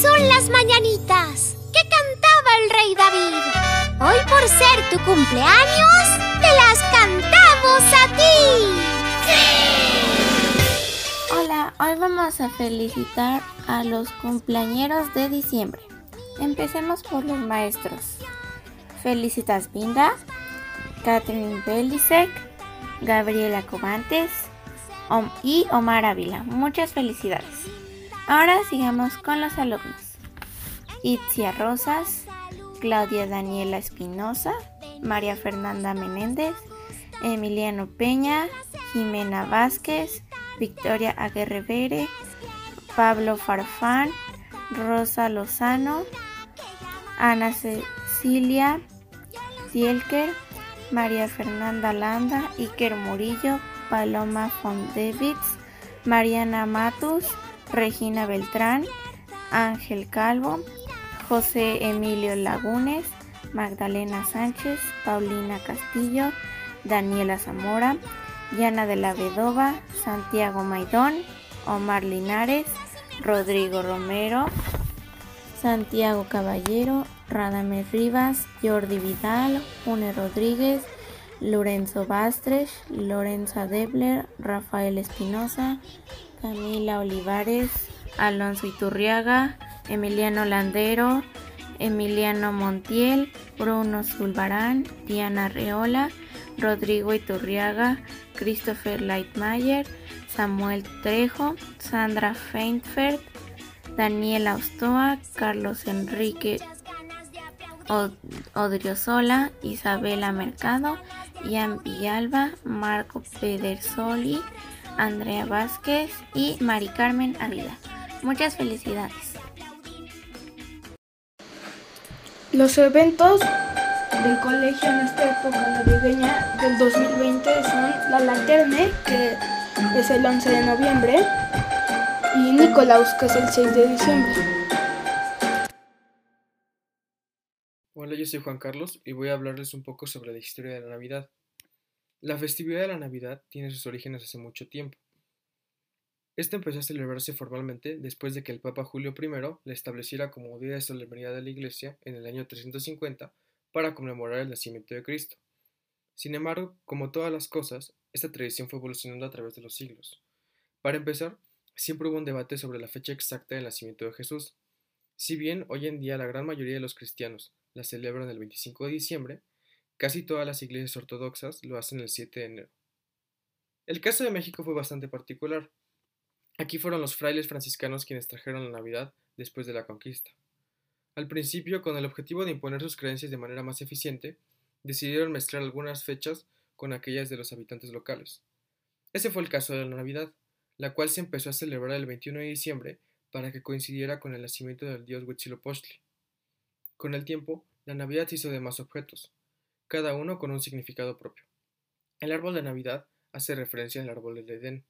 son las mañanitas que cantaba el rey David. Hoy por ser tu cumpleaños, te las cantamos a ti. Hola, hoy vamos a felicitar a los cumpleañeros de diciembre. Empecemos por los maestros. Felicitas Binda, Catherine Belisek, Gabriela Cobantes y Omar Ávila. Muchas felicidades. Ahora sigamos con los alumnos. Itzia Rosas, Claudia Daniela Espinosa, María Fernanda Menéndez, Emiliano Peña, Jimena Vázquez, Victoria Aguerrevere, Pablo Farfán, Rosa Lozano, Ana Cecilia Zielker, María Fernanda Landa, Iker Murillo, Paloma Fondevitz, Mariana Matus, Regina Beltrán, Ángel Calvo, José Emilio Lagunes, Magdalena Sánchez, Paulina Castillo, Daniela Zamora, Yana de la Vedova, Santiago Maidón, Omar Linares, Rodrigo Romero, Santiago Caballero, Radamés Rivas, Jordi Vidal, Une Rodríguez, Lorenzo Bastres, Lorenza Debler, Rafael Espinosa, Camila Olivares, Alonso Iturriaga, Emiliano Landero, Emiliano Montiel, Bruno Zulbarán, Diana Reola, Rodrigo Iturriaga, Christopher Leitmayer, Samuel Trejo, Sandra Feintfeld, Daniela Ostoa, Carlos Enrique Odriozola, Isabela Mercado, Ian Villalba, Marco Pedersoli, Andrea Vázquez y Mari Carmen Ávila. Muchas felicidades. Los eventos del colegio en esta época navideña del 2020 son la Laterne, que es el 11 de noviembre, y Nicolaus, que es el 6 de diciembre. Hola, yo soy Juan Carlos y voy a hablarles un poco sobre la historia de la Navidad. La festividad de la Navidad tiene sus orígenes hace mucho tiempo. Esta empezó a celebrarse formalmente después de que el Papa Julio I la estableciera como día de solemnidad de la Iglesia en el año 350 para conmemorar el nacimiento de Cristo. Sin embargo, como todas las cosas, esta tradición fue evolucionando a través de los siglos. Para empezar, siempre hubo un debate sobre la fecha exacta del nacimiento de Jesús. Si bien hoy en día la gran mayoría de los cristianos la celebran el 25 de diciembre, Casi todas las iglesias ortodoxas lo hacen el 7 de enero. El caso de México fue bastante particular. Aquí fueron los frailes franciscanos quienes trajeron la Navidad después de la conquista. Al principio, con el objetivo de imponer sus creencias de manera más eficiente, decidieron mezclar algunas fechas con aquellas de los habitantes locales. Ese fue el caso de la Navidad, la cual se empezó a celebrar el 21 de diciembre para que coincidiera con el nacimiento del dios Huitzilopochtli. Con el tiempo, la Navidad se hizo de más objetos, cada uno con un significado propio. El árbol de Navidad hace referencia al árbol del Edén.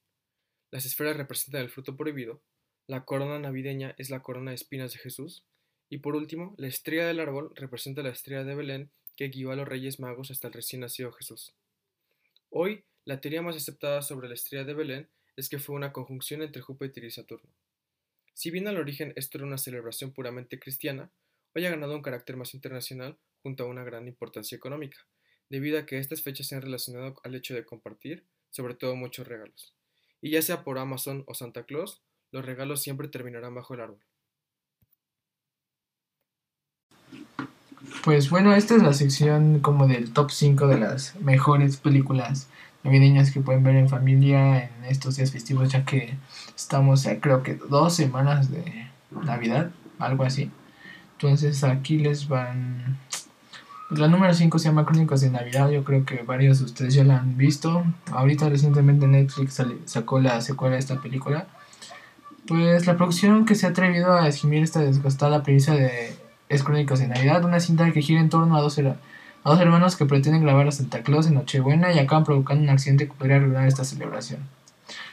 Las esferas representan el fruto prohibido, la corona navideña es la corona de espinas de Jesús, y por último, la estrella del árbol representa la estrella de Belén que guió a los reyes magos hasta el recién nacido Jesús. Hoy, la teoría más aceptada sobre la estrella de Belén es que fue una conjunción entre Júpiter y Saturno. Si bien al origen esto era una celebración puramente cristiana, hoy ha ganado un carácter más internacional junto a una gran importancia económica, debido a que estas fechas se han relacionado al hecho de compartir, sobre todo muchos regalos. Y ya sea por Amazon o Santa Claus, los regalos siempre terminarán bajo el árbol. Pues bueno, esta es la sección como del top 5 de las mejores películas navideñas que pueden ver en familia en estos días festivos, ya que estamos a creo que dos semanas de Navidad, algo así. Entonces aquí les van la número 5 se llama Crónicas de Navidad. Yo creo que varios de ustedes ya la han visto. Ahorita recientemente Netflix sacó la secuela de esta película. Pues la producción que se ha atrevido a esgrimir esta desgastada premisa de Es Crónicas de Navidad, una cinta que gira en torno a dos, a dos hermanos que pretenden grabar a Santa Claus en Nochebuena y acaban provocando un accidente que podría arruinar esta celebración.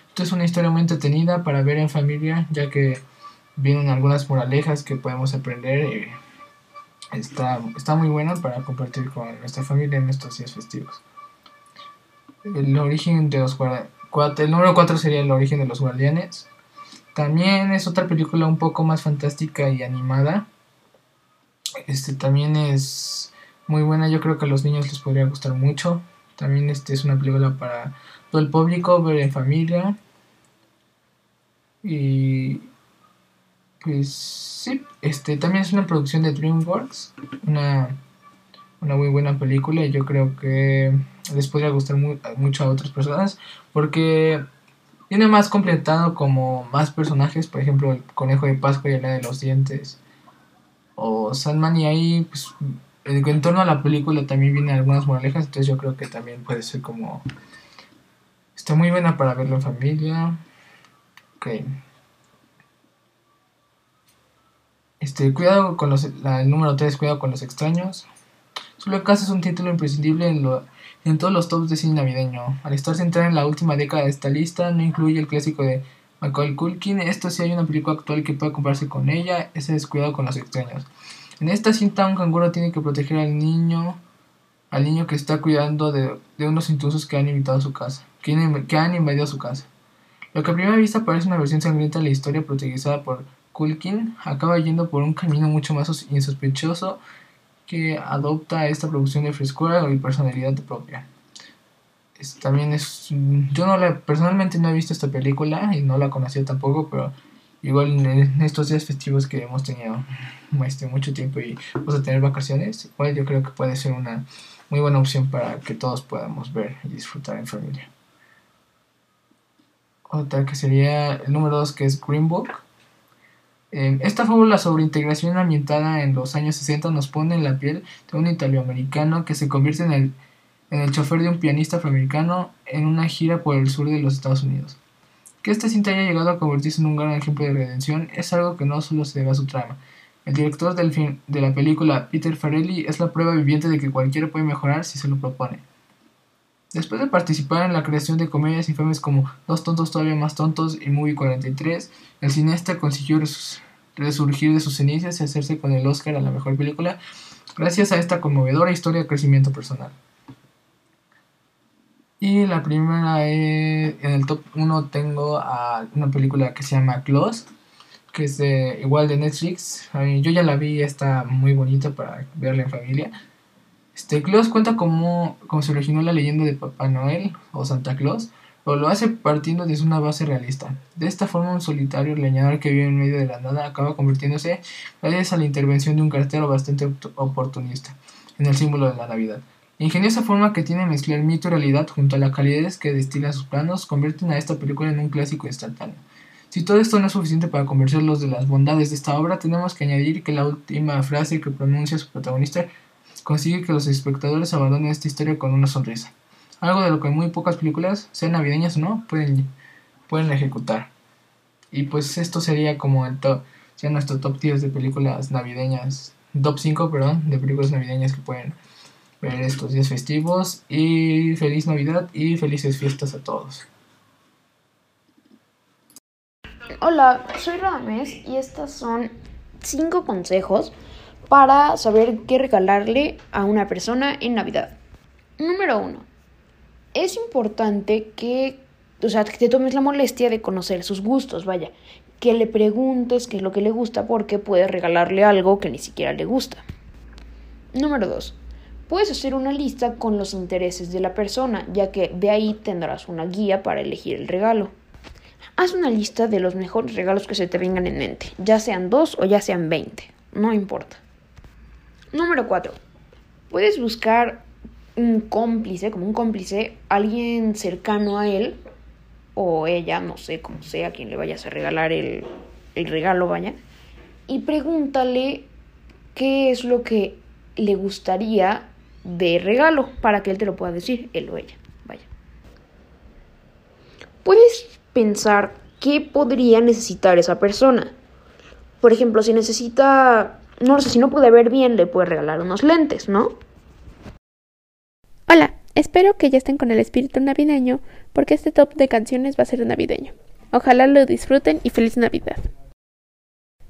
Esto es una historia muy entretenida para ver en familia, ya que vienen algunas moralejas que podemos aprender. Eh, está, está muy bueno para compartir con nuestra familia en estos días festivos. El origen de los cuatro, el número 4 sería el origen de los guardianes. También es otra película un poco más fantástica y animada. Este también es muy buena, yo creo que a los niños les podría gustar mucho. También este es una película para todo el público, ver en familia. Y pues sí, este también es una producción de DreamWorks, una, una muy buena película y yo creo que les podría gustar mucho a otras personas porque viene más completado como más personajes, por ejemplo el conejo de Pascua y la de los dientes o Sandman y ahí pues en torno a la película también vienen algunas moralejas, entonces yo creo que también puede ser como está muy buena para verlo en familia. Ok. Este, cuidado con los, el número 3, cuidado con los extraños. Solo casa es un título imprescindible en, lo, en todos los tops de cine navideño. Al estar centrada en la última década de esta lista, no incluye el clásico de Michael Culkin. Esto sí hay una película actual que puede compararse con ella. Ese es Cuidado con los extraños. En esta cinta, un canguro tiene que proteger al niño, al niño que está cuidando de, de unos intrusos que han invitado a su casa, que, que han invadido su casa. Lo que a primera vista parece una versión sangrienta de la historia protagonizada por Culkin acaba yendo por un camino mucho más insospechoso que adopta esta producción de frescura y personalidad propia. también es. Yo no la, personalmente no he visto esta película y no la conocía tampoco, pero igual en estos días festivos que hemos tenido este, mucho tiempo y vamos a tener vacaciones, igual yo creo que puede ser una muy buena opción para que todos podamos ver y disfrutar en familia. Otra que sería el número 2 que es Green Book esta fábula sobre integración ambientada en los años 60 nos pone en la piel de un italoamericano que se convierte en el, en el chofer de un pianista afroamericano en una gira por el sur de los Estados Unidos. Que esta cinta haya llegado a convertirse en un gran ejemplo de redención es algo que no solo se debe a su trama. El director del de la película, Peter Farrelly, es la prueba viviente de que cualquiera puede mejorar si se lo propone. Después de participar en la creación de comedias infames como Dos tontos todavía más tontos y Movie 43, el cineasta consiguió resurgir de sus cenizas y hacerse con el Oscar a la mejor película gracias a esta conmovedora historia de crecimiento personal. Y la primera es, en el top 1 tengo a una película que se llama Close, que es de, igual de Netflix. yo ya la vi, está muy bonita para verla en familia. Este, Claus cuenta cómo, se originó la leyenda de Papá Noel o Santa Claus, pero lo hace partiendo desde una base realista. De esta forma, un solitario leñador que vive en medio de la nada acaba convirtiéndose, gracias a la intervención de un cartero bastante oportunista, en el símbolo de la Navidad. La ingeniosa forma que tiene mezclar mito y realidad junto a la calidez que destila sus planos convierten a esta película en un clásico instantáneo. Si todo esto no es suficiente para convencerlos de las bondades de esta obra, tenemos que añadir que la última frase que pronuncia su protagonista consigue que los espectadores abandonen esta historia con una sonrisa. Algo de lo que muy pocas películas, sean navideñas o no, pueden, pueden ejecutar. Y pues esto sería como el top, sea nuestro top 10 de películas navideñas, top 5, perdón, de películas navideñas que pueden ver estos días festivos. Y feliz Navidad y felices fiestas a todos. Hola, soy Radamés y estas son 5 consejos para saber qué regalarle a una persona en Navidad. Número uno. Es importante que, o sea, que te tomes la molestia de conocer sus gustos, vaya, que le preguntes qué es lo que le gusta porque puedes regalarle algo que ni siquiera le gusta. Número dos. Puedes hacer una lista con los intereses de la persona, ya que de ahí tendrás una guía para elegir el regalo. Haz una lista de los mejores regalos que se te vengan en mente, ya sean dos o ya sean veinte, no importa. Número 4. Puedes buscar un cómplice, como un cómplice, alguien cercano a él o ella, no sé, como sea, quien le vayas a regalar el, el regalo, vaya, y pregúntale qué es lo que le gustaría de regalo para que él te lo pueda decir, él o ella, vaya. Puedes pensar qué podría necesitar esa persona. Por ejemplo, si necesita no sé, si no puede ver bien, le puede regalar unos lentes, ¿no? Hola, espero que ya estén con el espíritu navideño, porque este top de canciones va a ser navideño. Ojalá lo disfruten y feliz Navidad.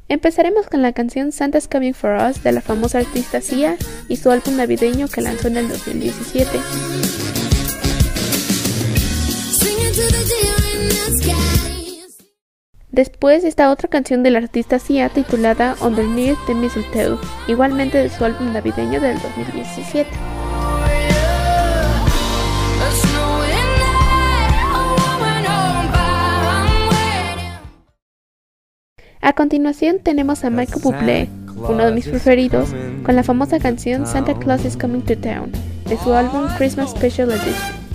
Empezaremos con la canción Santa's Coming for Us de la famosa artista Sia y su álbum navideño que lanzó en el 2017. Después está otra canción del artista Sia titulada Underneath the Mistletoe, igualmente de su álbum navideño del 2017. A continuación tenemos a Michael Bublé, uno de mis preferidos, con la famosa canción Santa Claus is Coming to Town, de su álbum Christmas Special Edition.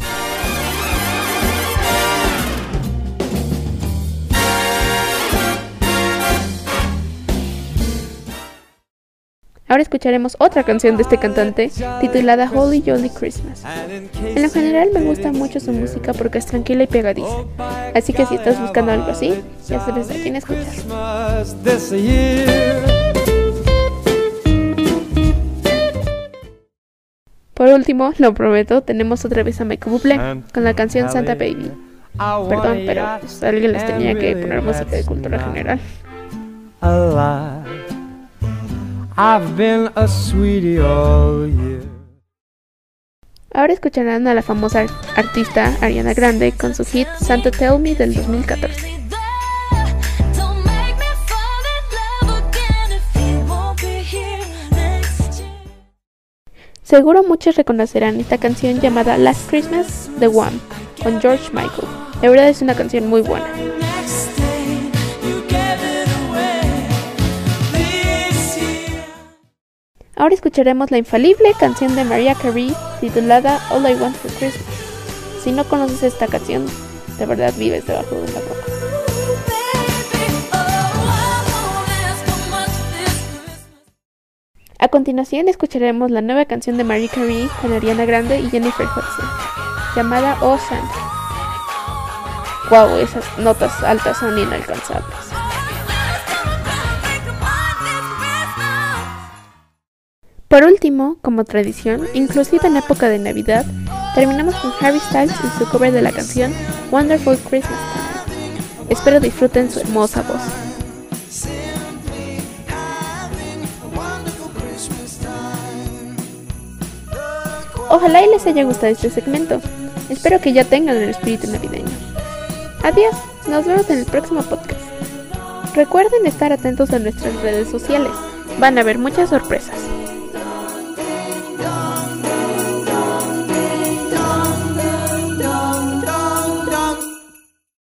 Ahora escucharemos otra canción de este cantante titulada Holy Jolly Christmas. En lo general me gusta mucho su música porque es tranquila y pegadiza. Así que si estás buscando algo así, ya sabes a quién escuchar. Por último, lo prometo, tenemos otra vez a Michael Bublé con la canción Santa Baby. Perdón, pero pues, alguien les tenía que poner música de cultura general. I've been a sweetie all year. Ahora escucharán a la famosa artista Ariana Grande con su hit Santa Tell Me del 2014. Seguro muchos reconocerán esta canción llamada Last Christmas The One con George Michael. La verdad es una canción muy buena. Ahora escucharemos la infalible canción de Mariah Carey titulada All I Want for Christmas. Si no conoces esta canción, de verdad vives debajo de una roca. A continuación escucharemos la nueva canción de Mariah Carey con Ariana Grande y Jennifer Hudson, llamada Oh Santa. Wow, esas notas altas son inalcanzables. Por último, como tradición, inclusive en época de Navidad, terminamos con Harry Styles y su cover de la canción Wonderful Christmas Time. Espero disfruten su hermosa voz. Ojalá y les haya gustado este segmento. Espero que ya tengan el espíritu navideño. Adiós, nos vemos en el próximo podcast. Recuerden estar atentos a nuestras redes sociales, van a haber muchas sorpresas.